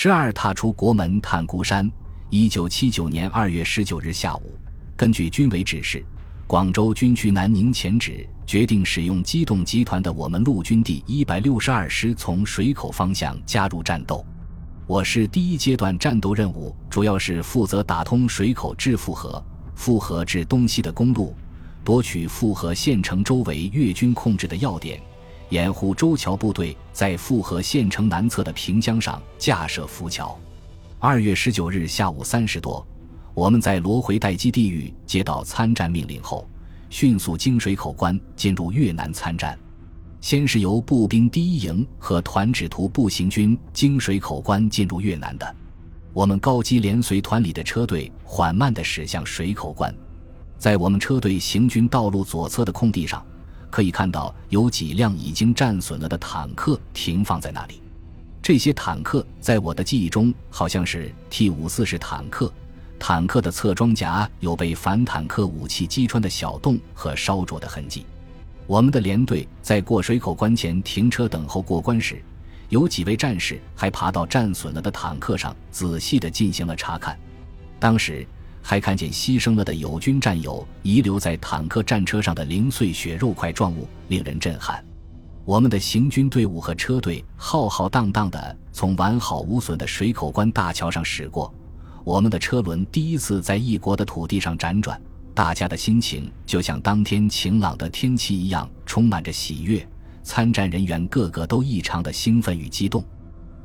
之二踏出国门探孤山。一九七九年二月十九日下午，根据军委指示，广州军区南宁前指决定使用机动集团的我们陆军第一百六十二师从水口方向加入战斗。我市第一阶段战斗任务主要是负责打通水口至富河、富河至东西的公路，夺取富河县城周围越军控制的要点，掩护周桥部队在富河县城南侧的平江上架设浮桥。二月十九日下午三时多，我们在罗回待机地域接到参战命令后，迅速经水口关进入越南参战。先是由步兵第一营和团指图步行军经水口关进入越南的。我们高机连随团里的车队缓慢地驶向水口关。在我们车队行军道路左侧的空地上，可以看到有几辆已经战损了的坦克停放在那里。这些坦克在我的记忆中好像是 T 五四式坦克，坦克的侧装甲有被反坦克武器击穿的小洞和烧灼的痕迹。我们的连队在过水口关前停车等候过关时，有几位战士还爬到战损了的坦克上，仔细地进行了查看。当时还看见牺牲了的友军战友遗留在坦克战车上的零碎血肉块状物，令人震撼。我们的行军队伍和车队浩浩荡荡地从完好无损的水口关大桥上驶过，我们的车轮第一次在异国的土地上辗转，大家的心情就像当天晴朗的天气一样，充满着喜悦。参战人员个个都异常的兴奋与激动。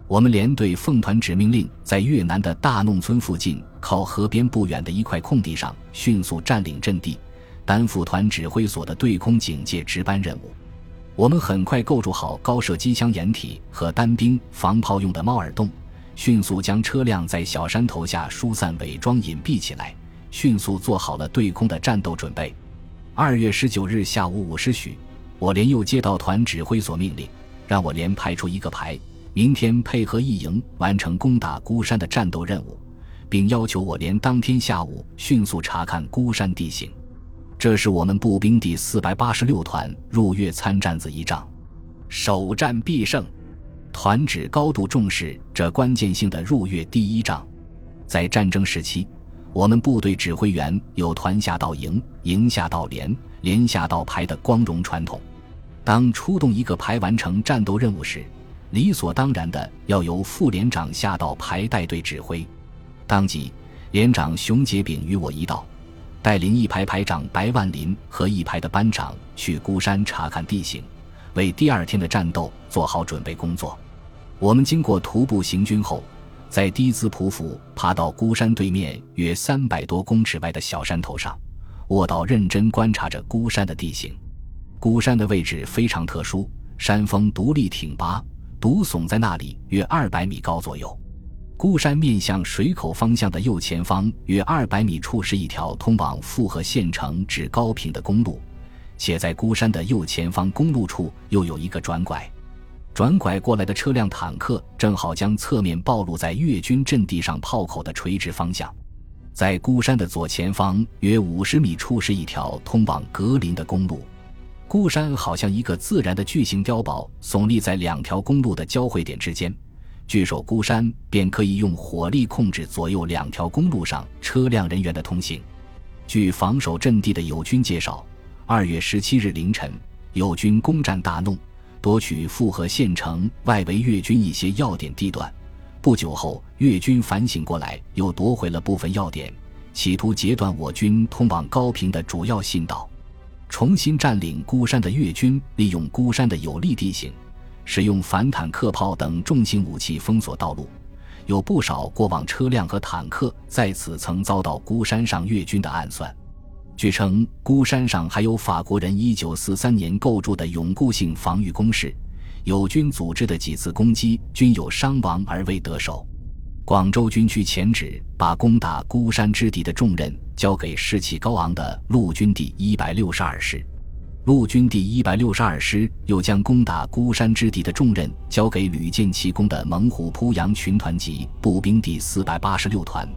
我们连队奉团指命令，在越南的大弄村附近靠河边不远的一块空地上迅速占领阵地，担负团指挥所的对空警戒值班任务。我们很快构筑好高射机枪掩体和单兵防炮用的猫耳洞，迅速将车辆在小山头下疏散、伪装、隐蔽起来，迅速做好了对空的战斗准备。二月十九日下午五时许，我连又接到团指挥所命令，让我连派出一个排，明天配合一营完成攻打孤山的战斗任务，并要求我连当天下午迅速查看孤山地形。这是我们步兵第四百八十六团入越参战子一仗，首战必胜。团指高度重视这关键性的入越第一仗。在战争时期，我们部队指挥员有团下到营、营下到连、连下到排的光荣传统。当出动一个排完成战斗任务时，理所当然的要由副连长下到排带队指挥。当即，连长熊杰炳与我一道。带领一排排长白万林和一排的班长去孤山查看地形，为第二天的战斗做好准备工作。我们经过徒步行军后，在低姿匍匐爬到孤山对面约三百多公尺外的小山头上，卧倒认真观察着孤山的地形。孤山的位置非常特殊，山峰独立挺拔，独耸在那里约二百米高左右。孤山面向水口方向的右前方约二百米处是一条通往富河县城至高平的公路，且在孤山的右前方公路处又有一个转拐。转拐过来的车辆坦克正好将侧面暴露在越军阵地上炮口的垂直方向。在孤山的左前方约五十米处是一条通往格林的公路。孤山好像一个自然的巨型碉堡，耸立在两条公路的交汇点之间。据守孤山，便可以用火力控制左右两条公路上车辆人员的通行。据防守阵地的友军介绍，二月十七日凌晨，友军攻占大弄，夺取富河县城外围越军一些要点地段。不久后，越军反省过来，又夺回了部分要点，企图截断我军通往高平的主要信道。重新占领孤山的越军，利用孤山的有利地形。使用反坦克炮等重型武器封锁道路，有不少过往车辆和坦克在此曾遭到孤山上越军的暗算。据称，孤山上还有法国人1943年构筑的永固性防御工事，友军组织的几次攻击均有伤亡而未得手。广州军区前指把攻打孤山之敌的重任交给士气高昂的陆军第一百六十二师。陆军第一百六十二师又将攻打孤山之敌的重任交给屡建奇功的猛虎扑羊群团级步兵第四百八十六团，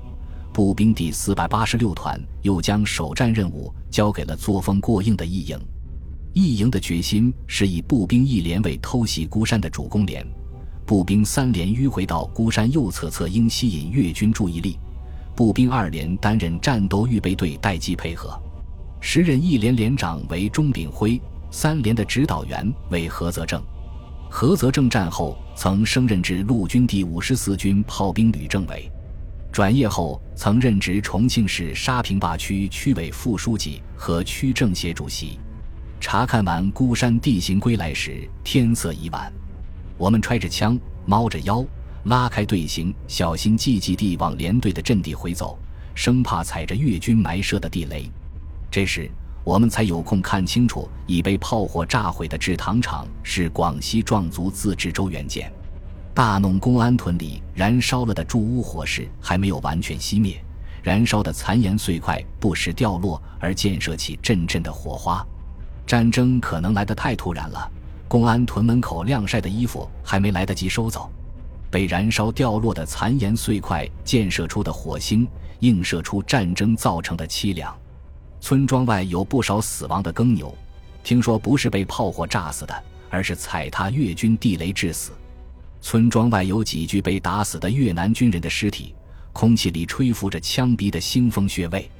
步兵第四百八十六团又将首战任务交给了作风过硬的一营。一营的决心是以步兵一连为偷袭孤山的主攻连，步兵三连迂回到孤山右侧侧，应吸引越军注意力。步兵二连担任战斗预备队待机配合。时任一连连长为钟炳辉，三连的指导员为何泽正。何泽正战后曾升任至陆军第五十四军炮兵旅政委，转业后曾任职重庆市沙坪坝区区委副书记和区政协主席。查看完孤山地形归来时，天色已晚。我们揣着枪，猫着腰，拉开队形，小心翼翼地往连队的阵地回走，生怕踩着越军埋设的地雷。这时，我们才有空看清楚已被炮火炸毁的制糖厂是广西壮族自治州原建。大弄公安屯里燃烧了的住屋火势还没有完全熄灭，燃烧的残岩碎块不时掉落，而溅射起阵阵的火花。战争可能来得太突然了，公安屯门口晾晒的衣服还没来得及收走，被燃烧掉落的残岩碎块溅射出的火星，映射出战争造成的凄凉。村庄外有不少死亡的耕牛，听说不是被炮火炸死的，而是踩踏越军地雷致死。村庄外有几具被打死的越南军人的尸体，空气里吹拂着枪毙的腥风血味。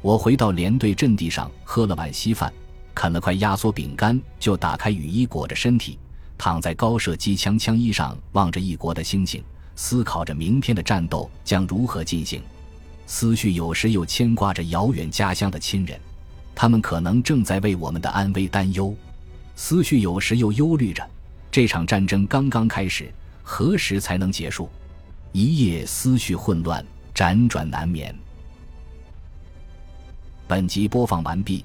我回到连队阵地上，喝了碗稀饭。啃了块压缩饼干，就打开雨衣裹着身体，躺在高射机枪枪衣上，望着异国的星星，思考着明天的战斗将如何进行。思绪有时又牵挂着遥远家乡的亲人，他们可能正在为我们的安危担忧。思绪有时又忧虑着，这场战争刚刚开始，何时才能结束？一夜思绪混乱，辗转难眠。本集播放完毕。